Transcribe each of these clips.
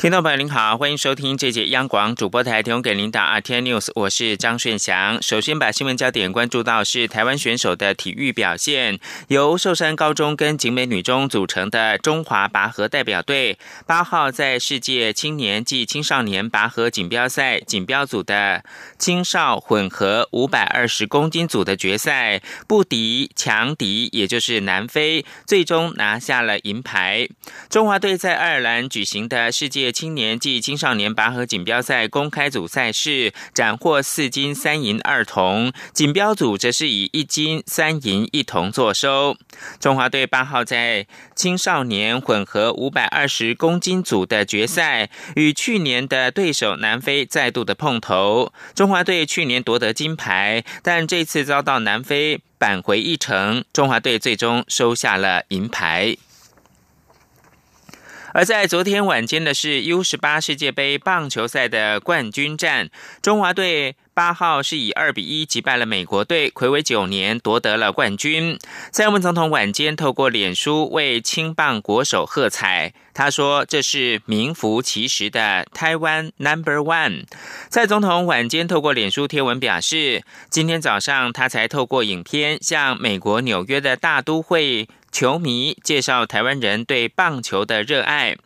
听众朋友您好，欢迎收听这节央广主播台提供给您的 RTI News，我是张顺祥。首先把新闻焦点关注到是台湾选手的体育表现，由寿山高中跟景美女中组成的中华拔河代表队，八号在世界青年暨青少年拔河锦标赛锦标组的青少混合五百二十公斤组的决赛，不敌强敌，也就是南非，最终拿下了银牌。中华队在爱尔兰举行的世界青年暨青少年拔河锦标赛公开组赛事斩获四金三银二铜，锦标组则是以一金三银一铜作收。中华队八号在青少年混合五百二十公斤组的决赛，与去年的对手南非再度的碰头。中华队去年夺得金牌，但这次遭到南非扳回一城，中华队最终收下了银牌。而在昨天晚间的是 U 十八世界杯棒球赛的冠军战，中华队八号是以二比一击败了美国队，魁违九年夺得了冠军。蔡英文总统晚间透过脸书为青棒国手喝彩，他说：“这是名副其实的台湾 Number One。”蔡总统晚间透过脸书贴文表示，今天早上他才透过影片向美国纽约的大都会。球迷介绍台湾人对棒球的热爱。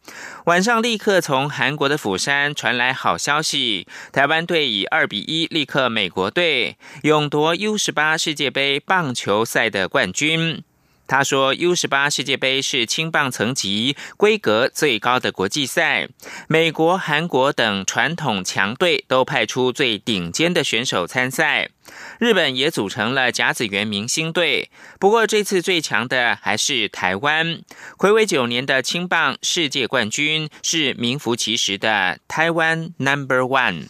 晚上立刻从韩国的釜山传来好消息，台湾队以二比一力克美国队，勇夺 U 十八世界杯棒球赛的冠军。他说：“U 十八世界杯是青棒层级规格最高的国际赛，美国、韩国等传统强队都派出最顶尖的选手参赛，日本也组成了甲子园明星队。不过这次最强的还是台湾，魁违九年的青棒世界冠军是名副其实的台湾 Number One。”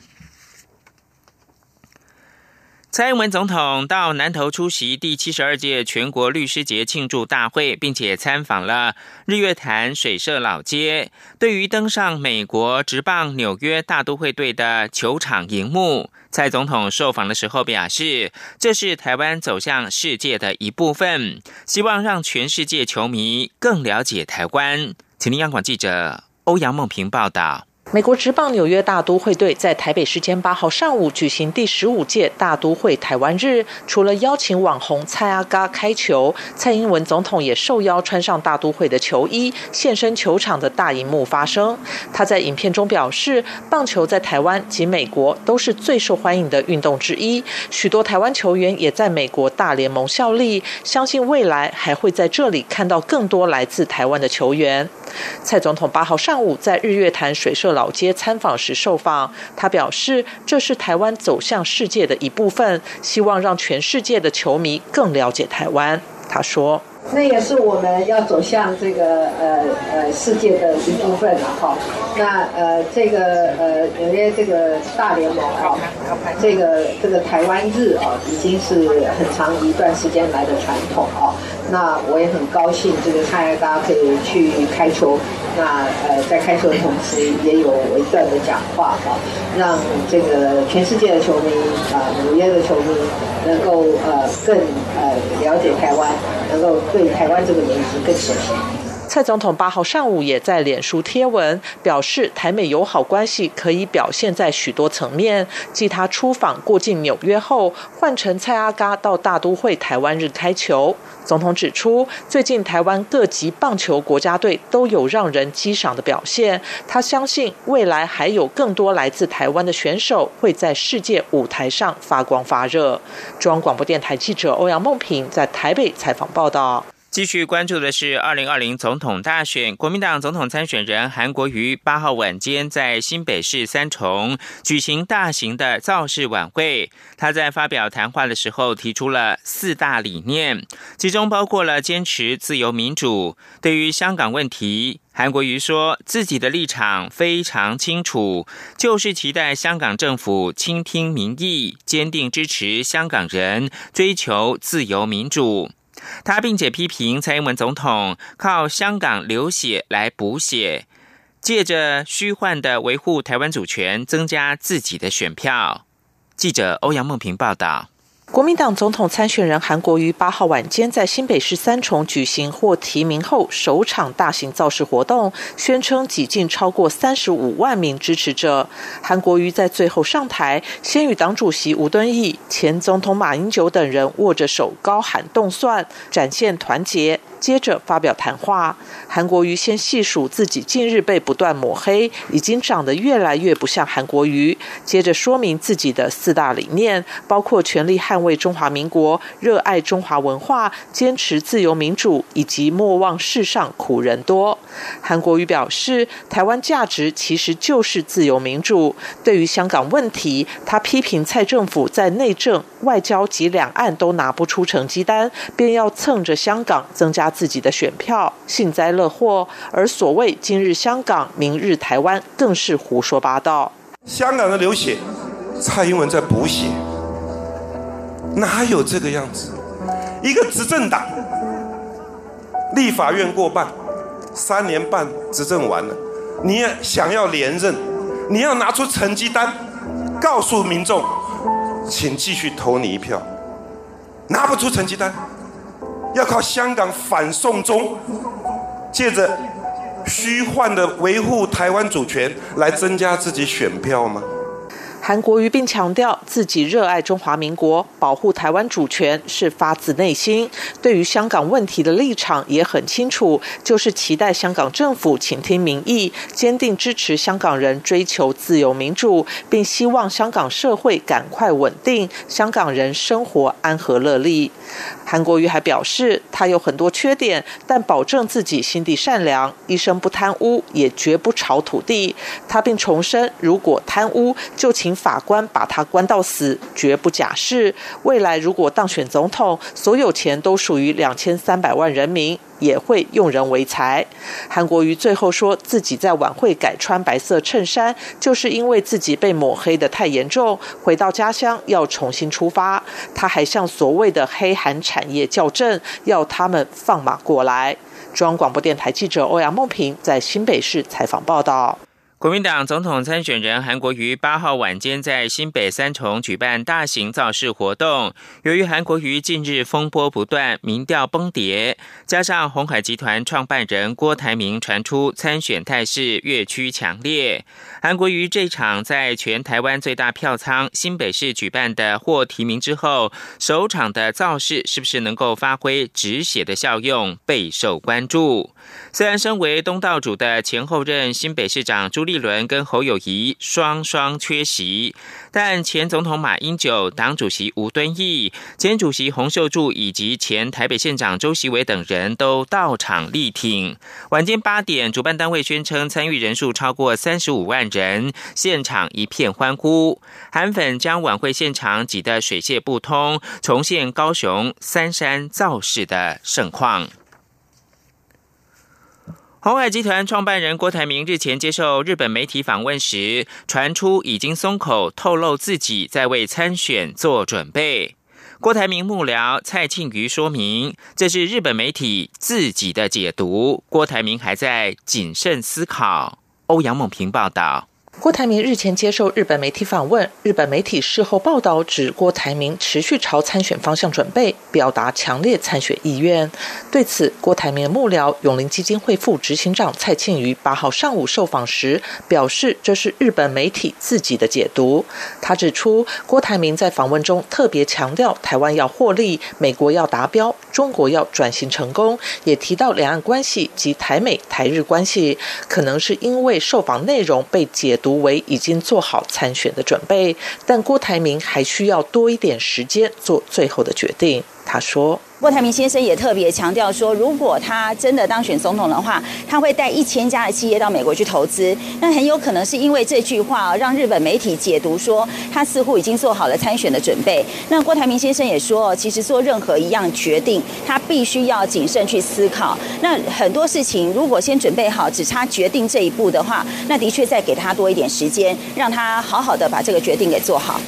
蔡英文总统到南投出席第七十二届全国律师节庆祝大会，并且参访了日月潭水社老街。对于登上美国职棒纽约大都会队的球场荧幕，蔡总统受访的时候表示，这是台湾走向世界的一部分，希望让全世界球迷更了解台湾。请听央广记者欧阳梦平报道。美国职棒纽约大都会队在台北时间八号上午举行第十五届大都会台湾日，除了邀请网红蔡阿嘎开球，蔡英文总统也受邀穿上大都会的球衣，现身球场的大荧幕发声。他在影片中表示，棒球在台湾及美国都是最受欢迎的运动之一，许多台湾球员也在美国大联盟效力，相信未来还会在这里看到更多来自台湾的球员。蔡总统八号上午在日月潭水社老街参访时受访，他表示这是台湾走向世界的一部分，希望让全世界的球迷更了解台湾。他说：“那也是我们要走向这个呃呃世界的一部分了哈。那呃这个呃纽约这个大联盟啊，这个这个台湾日啊，已经是很长一段时间来的传统啊。”那我也很高兴，这个大家可以去开球。那呃，在开球的同时，也有我一段的讲话啊，让这个全世界的球迷啊，纽约的球迷能够呃更呃了解台湾，能够对台湾这个名字更熟悉。蔡总统八号上午也在脸书贴文表示，台美友好关系可以表现在许多层面。继他出访过境纽约后，换成蔡阿嘎到大都会台湾日开球。总统指出，最近台湾各级棒球国家队都有让人激赏的表现。他相信未来还有更多来自台湾的选手会在世界舞台上发光发热。中央广播电台记者欧阳梦平在台北采访报道。继续关注的是二零二零总统大选，国民党总统参选人韩国瑜八号晚间在新北市三重举行大型的造势晚会。他在发表谈话的时候提出了四大理念，其中包括了坚持自由民主。对于香港问题，韩国瑜说自己的立场非常清楚，就是期待香港政府倾听民意，坚定支持香港人追求自由民主。他并且批评蔡英文总统靠香港流血来补血，借着虚幻的维护台湾主权，增加自己的选票。记者欧阳梦平报道。国民党总统参选人韩国瑜八号晚间在新北市三重举行获提名后首场大型造势活动，宣称挤进超过三十五万名支持者。韩国瑜在最后上台，先与党主席吴敦义、前总统马英九等人握着手，高喊动算，展现团结。接着发表谈话，韩国瑜先细数自己近日被不断抹黑，已经长得越来越不像韩国瑜。接着说明自己的四大理念，包括全力捍卫中华民国、热爱中华文化、坚持自由民主，以及莫忘世上苦人多。韩国瑜表示，台湾价值其实就是自由民主。对于香港问题，他批评蔡政府在内政、外交及两岸都拿不出成绩单，便要蹭着香港增加。自己的选票，幸灾乐祸，而所谓今日香港，明日台湾，更是胡说八道。香港的流血，蔡英文在补血，哪有这个样子？一个执政党，立法院过半，三年半执政完了，你也想要连任，你要拿出成绩单，告诉民众，请继续投你一票，拿不出成绩单。要靠香港反送中，借着虚幻的维护台湾主权来增加自己选票吗？韩国瑜并强调，自己热爱中华民国，保护台湾主权是发自内心。对于香港问题的立场也很清楚，就是期待香港政府倾听民意，坚定支持香港人追求自由民主，并希望香港社会赶快稳定，香港人生活安和乐利。韩国瑜还表示，他有很多缺点，但保证自己心地善良，一生不贪污，也绝不炒土地。他并重申，如果贪污，就请。法官把他关到死，绝不假释。未来如果当选总统，所有钱都属于两千三百万人民，也会用人为才。韩国瑜最后说自己在晚会改穿白色衬衫，就是因为自己被抹黑的太严重，回到家乡要重新出发。他还向所谓的黑韩产业较正，要他们放马过来。中央广播电台记者欧阳梦平在新北市采访报道。国民党总统参选人韩国瑜八号晚间在新北三重举办大型造势活动。由于韩国瑜近日风波不断，民调崩跌，加上红海集团创办人郭台铭传出参选态势越趋强烈，韩国瑜这场在全台湾最大票仓新北市举办的获提名之后首场的造势，是不是能够发挥止血的效用，备受关注。虽然身为东道主的前后任新北市长朱立。一轮跟侯友谊双双缺席，但前总统马英九、党主席吴敦义、前主席洪秀柱以及前台北县长周锡伟等人都到场力挺。晚间八点，主办单位宣称参与人数超过三十五万人，现场一片欢呼。韩粉将晚会现场挤得水泄不通，重现高雄三山造势的盛况。鸿海集团创办人郭台铭日前接受日本媒体访问时，传出已经松口透露自己在为参选做准备。郭台铭幕僚蔡庆瑜说明，这是日本媒体自己的解读，郭台铭还在谨慎思考。欧阳梦平报道。郭台铭日前接受日本媒体访问，日本媒体事后报道指郭台铭持续朝参选方向准备，表达强烈参选意愿。对此，郭台铭幕僚永林基金会副执行长蔡庆瑜八号上午受访时表示，这是日本媒体自己的解读。他指出，郭台铭在访问中特别强调台湾要获利，美国要达标，中国要转型成功，也提到两岸关系及台美台日关系，可能是因为受访内容被解。读为已经做好参选的准备，但郭台铭还需要多一点时间做最后的决定。他说。郭台铭先生也特别强调说，如果他真的当选总统的话，他会带一千家的企业到美国去投资。那很有可能是因为这句话，让日本媒体解读说他似乎已经做好了参选的准备。那郭台铭先生也说，其实做任何一样决定，他必须要谨慎去思考。那很多事情如果先准备好，只差决定这一步的话，那的确再给他多一点时间，让他好好的把这个决定给做好。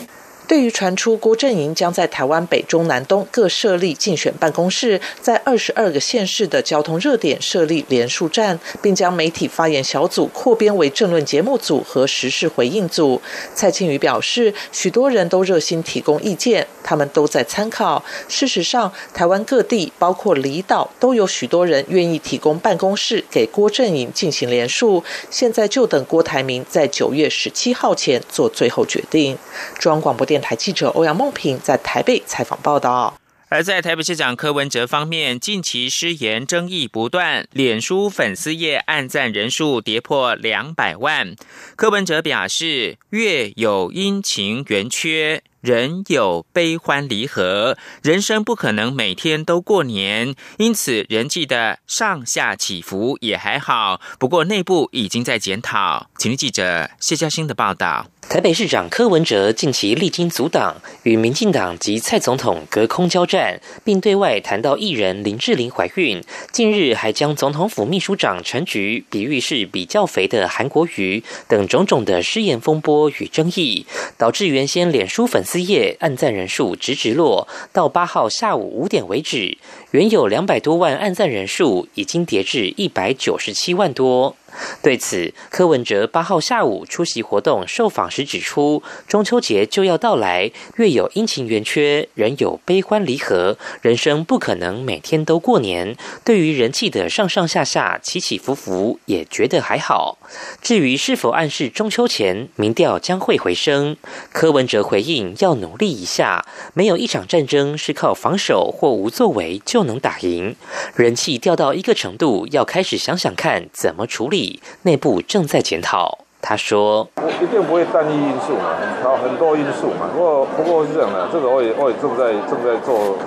对于传出郭阵营将在台湾北中南东各设立竞选办公室，在二十二个县市的交通热点设立连署站，并将媒体发言小组扩编为政论节目组和时事回应组，蔡庆宇表示，许多人都热心提供意见，他们都在参考。事实上，台湾各地包括离岛都有许多人愿意提供办公室给郭阵营进行连署，现在就等郭台铭在九月十七号前做最后决定。中央广播电。电台记者欧阳梦平在台北采访报道。而在台北市长柯文哲方面，近期失言争议不断，脸书粉丝页按赞人数跌破两百万。柯文哲表示，月有阴晴圆缺。人有悲欢离合，人生不可能每天都过年，因此人际的上下起伏也还好。不过内部已经在检讨。请听记者谢嘉欣的报道。台北市长柯文哲近期历经阻挡，与民进党及蔡总统隔空交战，并对外谈到艺人林志玲怀孕。近日还将总统府秘书长陈菊比喻是比较肥的韩国瑜等种种的失言风波与争议，导致原先脸书粉丝。业按赞人数直直落，到八号下午五点为止，原有两百多万按赞人数已经跌至一百九十七万多。对此，柯文哲八号下午出席活动受访时指出，中秋节就要到来，月有阴晴圆缺，人有悲欢离合，人生不可能每天都过年。对于人气的上上下下、起起伏伏，也觉得还好。至于是否暗示中秋前民调将会回升，柯文哲回应要努力一下，没有一场战争是靠防守或无作为就能打赢。人气掉到一个程度，要开始想想看怎么处理。内部正在检讨。他说：“一定不会单一因素嘛，很很多因素嘛。不过，不过是这样的，这个我也我也正在正在做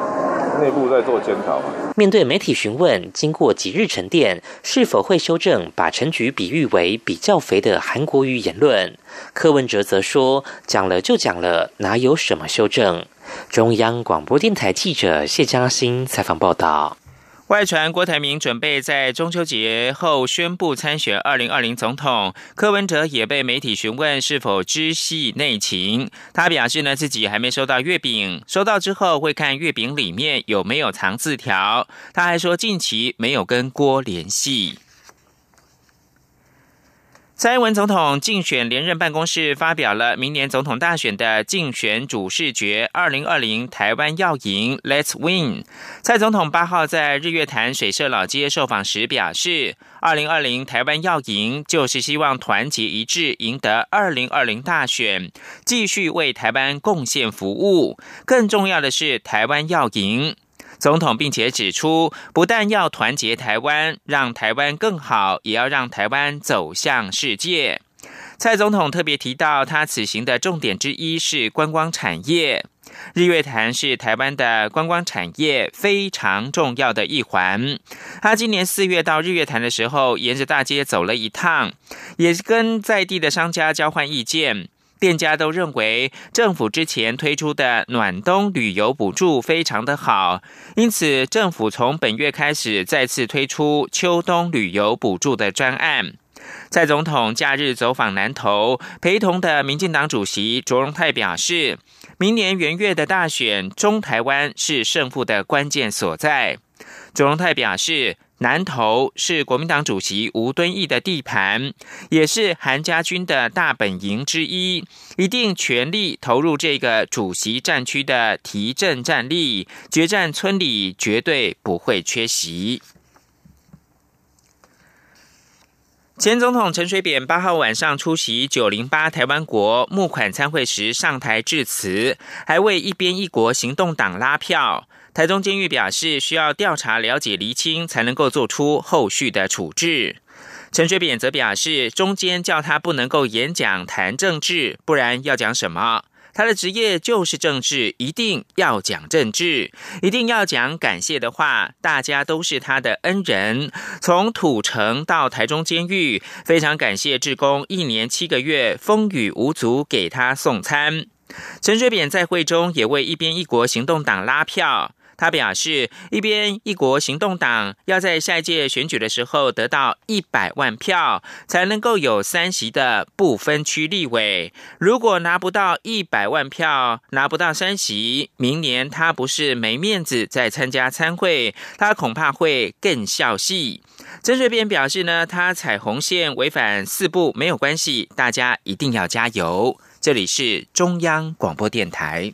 内部在做检讨。”面对媒体询问，经过几日沉淀，是否会修正把陈菊比喻为比较肥的韩国瑜言论？柯文哲则说：“讲了就讲了，哪有什么修正？”中央广播电台记者谢嘉欣采访报道。外传郭台铭准备在中秋节后宣布参选二零二零总统，柯文哲也被媒体询问是否知悉内情，他表示呢自己还没收到月饼，收到之后会看月饼里面有没有藏字条。他还说近期没有跟郭联系。蔡英文总统竞选连任办公室发表了明年总统大选的竞选主视觉，二零二零台湾要赢，Let's Win。蔡总统八号在日月潭水社老街受访时表示，二零二零台湾要赢，就是希望团结一致，赢得二零二零大选，继续为台湾贡献服务。更重要的是，台湾要赢。总统并且指出，不但要团结台湾，让台湾更好，也要让台湾走向世界。蔡总统特别提到，他此行的重点之一是观光产业。日月潭是台湾的观光产业非常重要的一环。他今年四月到日月潭的时候，沿着大街走了一趟，也跟在地的商家交换意见。店家都认为政府之前推出的暖冬旅游补助非常的好，因此政府从本月开始再次推出秋冬旅游补助的专案。蔡总统假日走访南投，陪同的民进党主席卓荣泰表示，明年元月的大选，中台湾是胜负的关键所在。卓荣泰表示。南投是国民党主席吴敦义的地盘，也是韩家军的大本营之一，一定全力投入这个主席战区的提振战力，决战村里绝对不会缺席。前总统陈水扁八号晚上出席九零八台湾国募款参会时上台致辞，还为一边一国行动党拉票。台中监狱表示，需要调查了解厘清，才能够做出后续的处置。陈水扁则表示，中间叫他不能够演讲谈政治，不然要讲什么？他的职业就是政治，一定要讲政治，一定要讲感谢的话。大家都是他的恩人，从土城到台中监狱，非常感谢志工一年七个月风雨无阻给他送餐。陈水扁在会中也为一边一国行动党拉票。他表示，一边一国行动党要在下一届选举的时候得到一百万票，才能够有三席的不分区立委。如果拿不到一百万票，拿不到三席，明年他不是没面子再参加参会，他恐怕会更笑戏。曾水扁表示呢，他踩红线违反四不没有关系，大家一定要加油。这里是中央广播电台。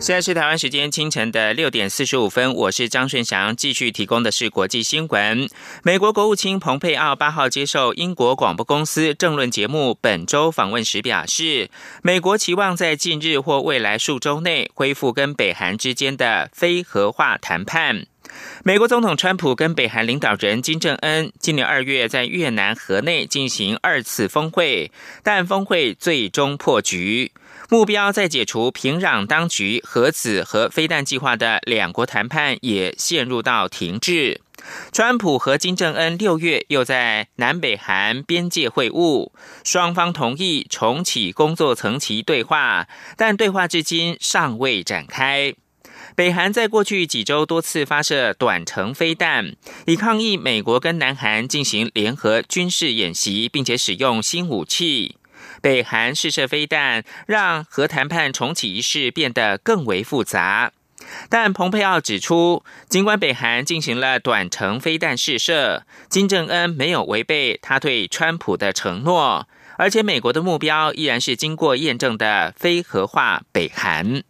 现在是台湾时间清晨的六点四十五分，我是张顺祥，继续提供的是国际新闻。美国国务卿蓬佩奥八号接受英国广播公司政论节目《本周》访问时表示，美国期望在近日或未来数周内恢复跟北韩之间的非核化谈判。美国总统川普跟北韩领导人金正恩今年二月在越南河内进行二次峰会，但峰会最终破局。目标在解除平壤当局核子和飞弹计划的两国谈判也陷入到停滞。川普和金正恩六月又在南北韩边界会晤，双方同意重启工作层级对话，但对话至今尚未展开。北韩在过去几周多次发射短程飞弹，以抗议美国跟南韩进行联合军事演习，并且使用新武器。北韩试射飞弹，让核谈判重启仪式变得更为复杂。但蓬佩奥指出，尽管北韩进行了短程飞弹试射，金正恩没有违背他对川普的承诺，而且美国的目标依然是经过验证的非核化北韩。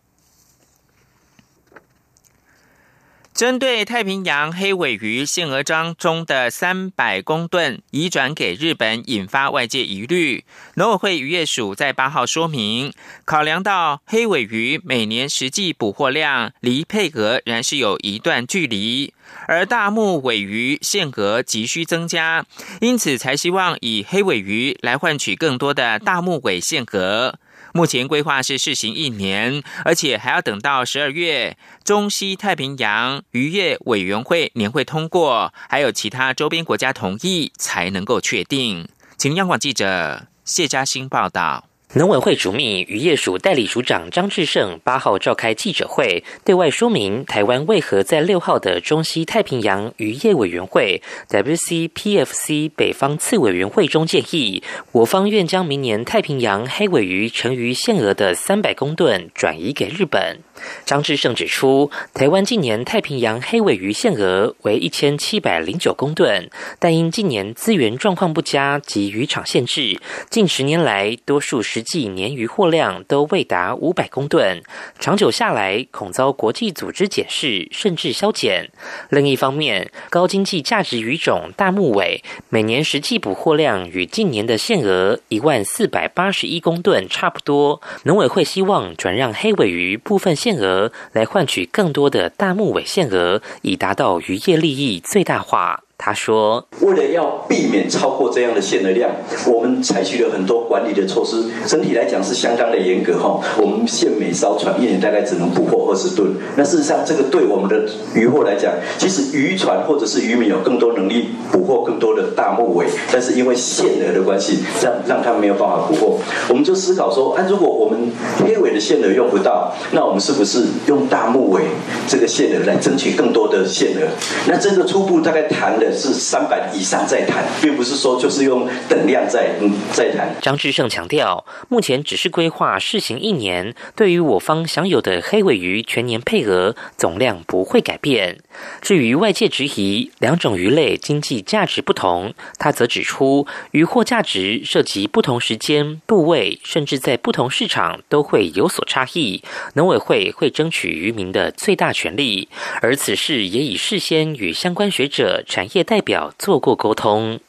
针对太平洋黑尾鱼限额章中的三百公吨移转给日本，引发外界疑虑。农委会渔业署在八号说明，考量到黑尾鱼每年实际捕获量离配额仍是有一段距离，而大目尾鱼限额急需增加，因此才希望以黑尾鱼来换取更多的大目尾限额。目前规划是试行一年，而且还要等到十二月中西太平洋渔业委员会年会通过，还有其他周边国家同意，才能够确定。请央广记者谢嘉欣报道。农委会主秘渔业署代理署长张志胜八号召开记者会，对外说明台湾为何在六号的中西太平洋渔业委员会 （WCPFC） 北方次委员会中建议，我方愿将明年太平洋黑尾鱼成鱼限额的三百公吨转移给日本。张志胜指出，台湾近年太平洋黑尾鱼限额为一千七百零九公吨，但因近年资源状况不佳及渔场限制，近十年来多数实际年渔获量都未达五百公吨，长久下来恐遭国际组织检视，甚至削减。另一方面，高经济价值鱼种大目尾每年实际捕获量与近年的限额一万四百八十一公吨差不多，农委会希望转让黑尾鱼部分限。限额来换取更多的大木尾限额，以达到渔业利益最大化。他说：“为了要避免超过这样的限额量，我们采取了很多管理的措施。整体来讲是相当的严格哈。我们限每艘船一年大概只能捕获二十吨。那事实上，这个对我们的渔获来讲，其实渔船或者是渔民有更多能力捕获更多的大木尾，但是因为限额的关系，让让他没有办法捕获。我们就思考说：，啊，如果我们黑尾的限额用不到，那我们是不是用大木尾这个限额来争取更多的限额？那这个初步大概谈的。”是三百以上再谈，并不是说就是用等量在嗯再谈。张志胜强调，目前只是规划试行一年，对于我方享有的黑尾鱼全年配额总量不会改变。至于外界质疑两种鱼类经济价值不同，他则指出，渔获价值涉及不同时间、部位，甚至在不同市场都会有所差异。农委会会争取渔民的最大权利，而此事也已事先与相关学者、产业。代表做过沟通，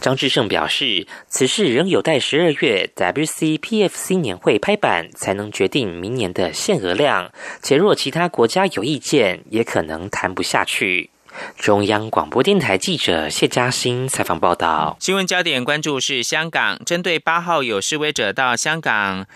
张志胜表示，此事仍有待十二月 WCPFC 年会拍板，才能决定明年的限额量。且若其他国家有意见，也可能谈不下去。中央广播电台记者谢嘉欣采访报道。新闻焦点关注是香港，针对八号有示威者到香港。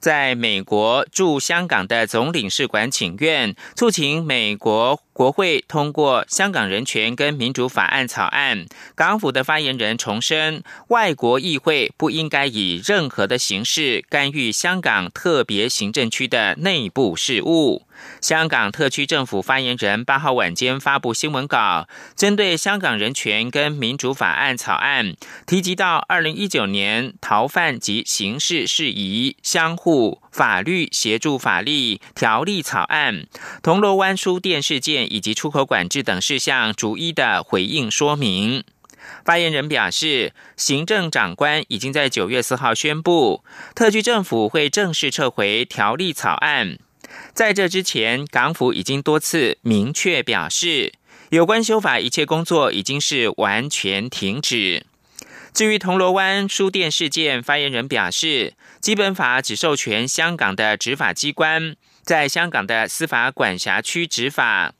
在美国驻香港的总领事馆请愿，促请美国国会通过《香港人权跟民主法案》草案。港府的发言人重申，外国议会不应该以任何的形式干预香港特别行政区的内部事务。香港特区政府发言人八号晚间发布新闻稿，针对《香港人权跟民主法案》草案，提及到二零一九年逃犯及刑事事宜相互法律协助法律条例草案、铜锣湾书店事件以及出口管制等事项，逐一的回应说明。发言人表示，行政长官已经在九月四号宣布，特区政府会正式撤回条例草案。在这之前，港府已经多次明确表示，有关修法一切工作已经是完全停止。至于铜锣湾书店事件，发言人表示，基本法只授权香港的执法机关在香港的司法管辖区执法，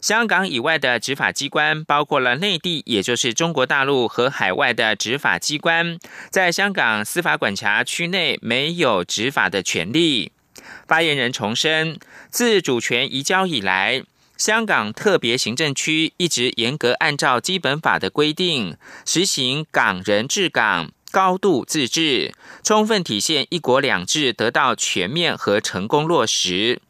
香港以外的执法机关，包括了内地，也就是中国大陆和海外的执法机关，在香港司法管辖区内没有执法的权利。发言人重申，自主权移交以来，香港特别行政区一直严格按照基本法的规定，实行港人治港、高度自治，充分体现一国两制得到全面和成功落实。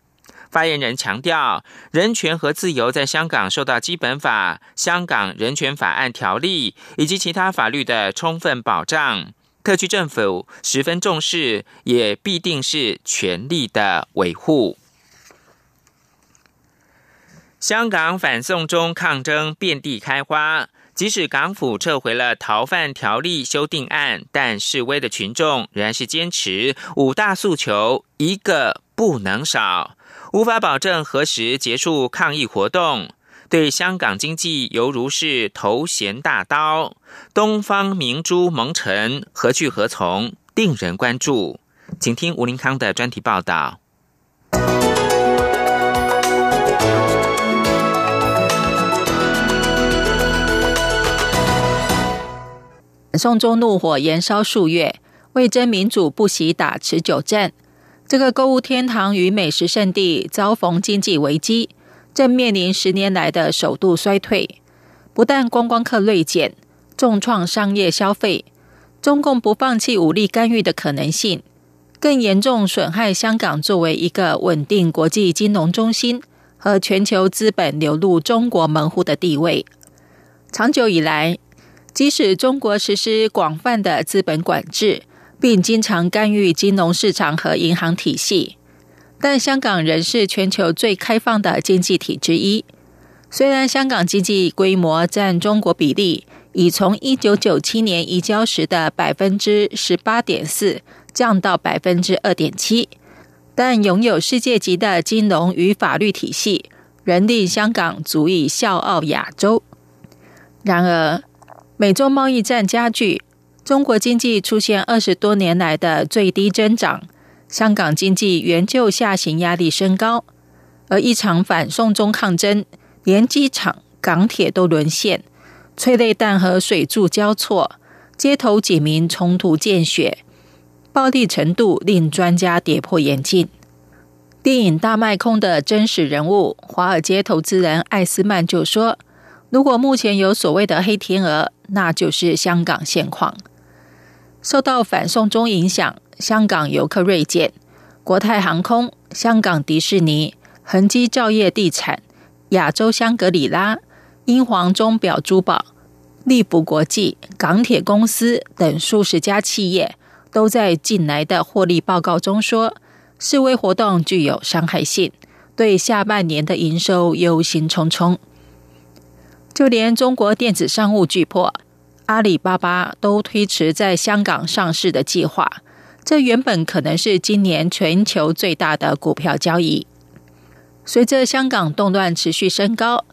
发言人强调，人权和自由在香港受到基本法、香港人权法案条例以及其他法律的充分保障。特区政府十分重视，也必定是全力的维护。香港反送中抗争遍地开花，即使港府撤回了逃犯条例修订案，但示威的群众仍然是坚持五大诉求，一个不能少，无法保证何时结束抗议活动。对香港经济犹如是头衔大刀，东方明珠蒙尘，何去何从，令人关注。请听吴林康的专题报道。送中怒火延烧数月，为争民主不惜打持久战。这个购物天堂与美食圣地遭逢经济危机。正面临十年来的首度衰退，不但观光客锐减，重创商业消费。中共不放弃武力干预的可能性，更严重损害香港作为一个稳定国际金融中心和全球资本流入中国门户的地位。长久以来，即使中国实施广泛的资本管制，并经常干预金融市场和银行体系。但香港仍是全球最开放的经济体之一。虽然香港经济规模占中国比例已从一九九七年移交时的百分之十八点四降到百分之二点七，但拥有世界级的金融与法律体系，仍令香港足以笑傲亚洲。然而，美中贸易战加剧，中国经济出现二十多年来的最低增长。香港经济援救下行压力升高，而一场反送中抗争，连机场、港铁都沦陷，催泪弹和水柱交错，街头警民冲突见血，暴力程度令专家跌破眼镜。电影《大卖空》的真实人物，华尔街投资人艾斯曼就说：“如果目前有所谓的黑天鹅，那就是香港现况。”受到反送中影响。香港游客锐减，国泰航空、香港迪士尼、恒基兆业地产、亚洲香格里拉、英皇钟表珠宝、利普国际、港铁公司等数十家企业，都在近来的获利报告中说，示威活动具有伤害性，对下半年的营收忧心忡忡。就连中国电子商务巨擘阿里巴巴都推迟在香港上市的计划。这原本可能是今年全球最大的股票交易。随着香港动乱持续升高，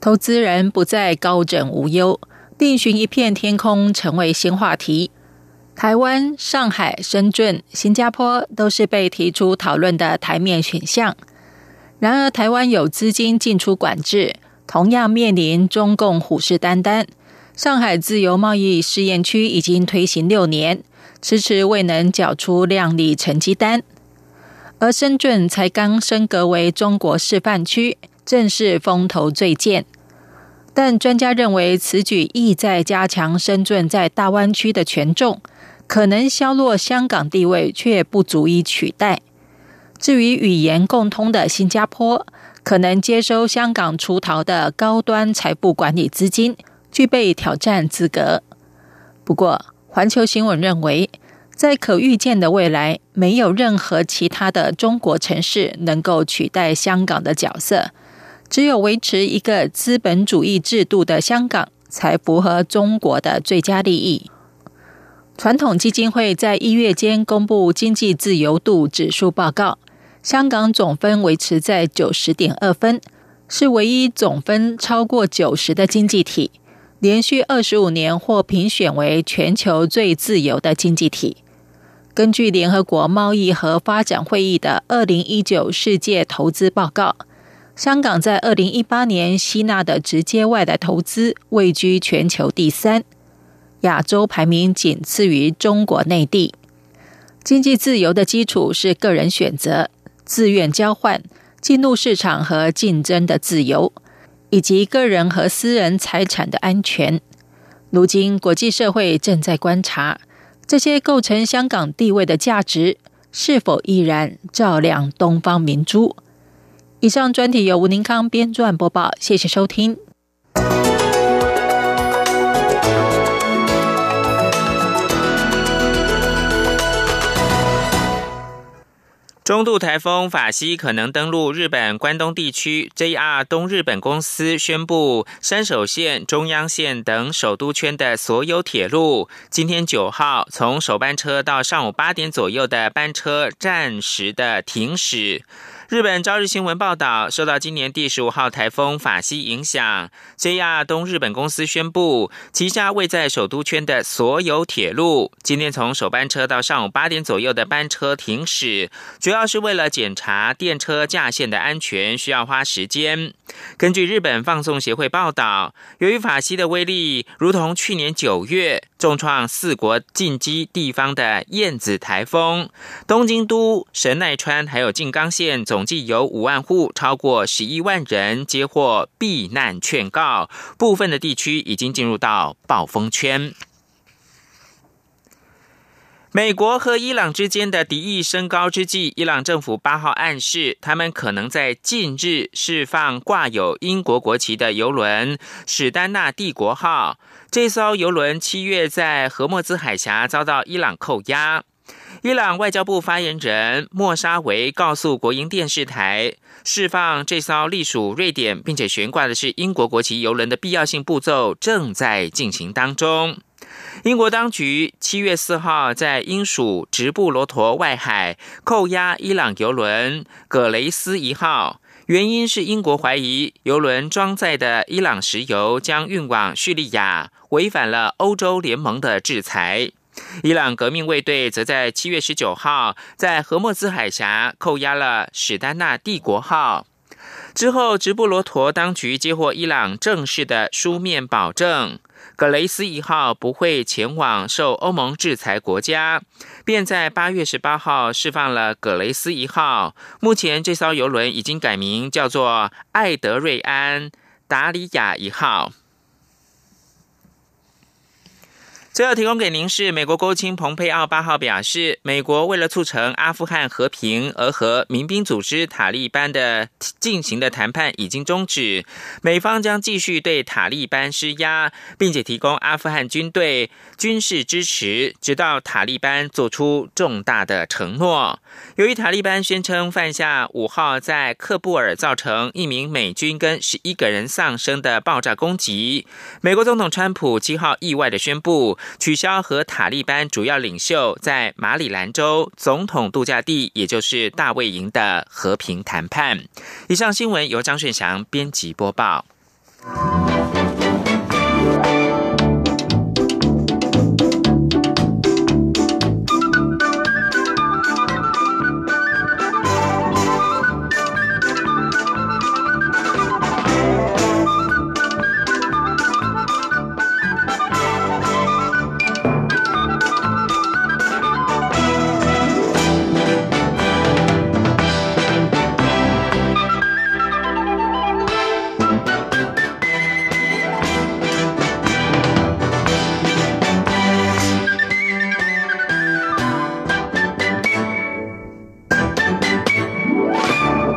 投资人不再高枕无忧，另寻一片天空成为新话题。台湾、上海、深圳、新加坡都是被提出讨论的台面选项。然而，台湾有资金进出管制，同样面临中共虎视眈眈。上海自由贸易试验区已经推行六年，迟迟未能缴出亮丽成绩单，而深圳才刚升格为中国示范区，正是风头最健。但专家认为，此举意在加强深圳在大湾区的权重，可能削弱香港地位，却不足以取代。至于语言共通的新加坡，可能接收香港出逃的高端财富管理资金，具备挑战资格。不过，环球新闻认为，在可预见的未来，没有任何其他的中国城市能够取代香港的角色。只有维持一个资本主义制度的香港，才符合中国的最佳利益。传统基金会在一月间公布经济自由度指数报告，香港总分维持在九十点二分，是唯一总分超过九十的经济体，连续二十五年获评选为全球最自由的经济体。根据联合国贸易和发展会议的二零一九世界投资报告。香港在二零一八年吸纳的直接外来投资位居全球第三，亚洲排名仅次于中国内地。经济自由的基础是个人选择、自愿交换、进入市场和竞争的自由，以及个人和私人财产的安全。如今，国际社会正在观察这些构成香港地位的价值是否依然照亮东方明珠。以上专题由吴宁康编撰播报，谢谢收听。中度台风法西可能登陆日本关东地区，JR 东日本公司宣布，山手线、中央线等首都圈的所有铁路，今天九号从首班车到上午八点左右的班车暂时的停驶。日本朝日新闻报道，受到今年第十五号台风法西影响，JR 东日本公司宣布，旗下位在首都圈的所有铁路，今天从首班车到上午八点左右的班车停驶，主要是为了检查电车架线的安全，需要花时间。根据日本放送协会报道，由于法西的威力如同去年九月重创四国近畿地方的燕子台风，东京都、神奈川还有静冈县总。总计有五万户，超过十一万人接获避难劝告，部分的地区已经进入到暴风圈。美国和伊朗之间的敌意升高之际，伊朗政府八号暗示，他们可能在近日释放挂有英国国旗的游轮“史丹纳帝国号”。这艘游轮七月在荷默兹海峡遭到伊朗扣押。伊朗外交部发言人莫沙维告诉国营电视台，释放这艘隶属瑞典并且悬挂的是英国国旗游轮的必要性步骤正在进行当中。英国当局七月四号在英属直布罗陀外海扣押伊朗油轮“葛雷斯一号”，原因是英国怀疑油轮装载的伊朗石油将运往叙利亚，违反了欧洲联盟的制裁。伊朗革命卫队则在七月十九号在荷默兹海峡扣押了“史丹纳帝国号”。之后，直布罗陀当局接获伊朗正式的书面保证，“格雷斯一号”不会前往受欧盟制裁国家，便在八月十八号释放了“格雷斯一号”。目前，这艘游轮已经改名叫做“艾德瑞安·达里亚一号”。最后提供给您是美国国务卿蓬佩奥八号表示，美国为了促成阿富汗和平而和民兵组织塔利班的进行的谈判已经终止，美方将继续对塔利班施压，并且提供阿富汗军队军事支持，直到塔利班做出重大的承诺。由于塔利班宣称犯下五号在喀布尔造成一名美军跟十一个人丧生的爆炸攻击，美国总统川普七号意外的宣布。取消和塔利班主要领袖在马里兰州总统度假地，也就是大卫营的和平谈判。以上新闻由张顺祥编辑播报。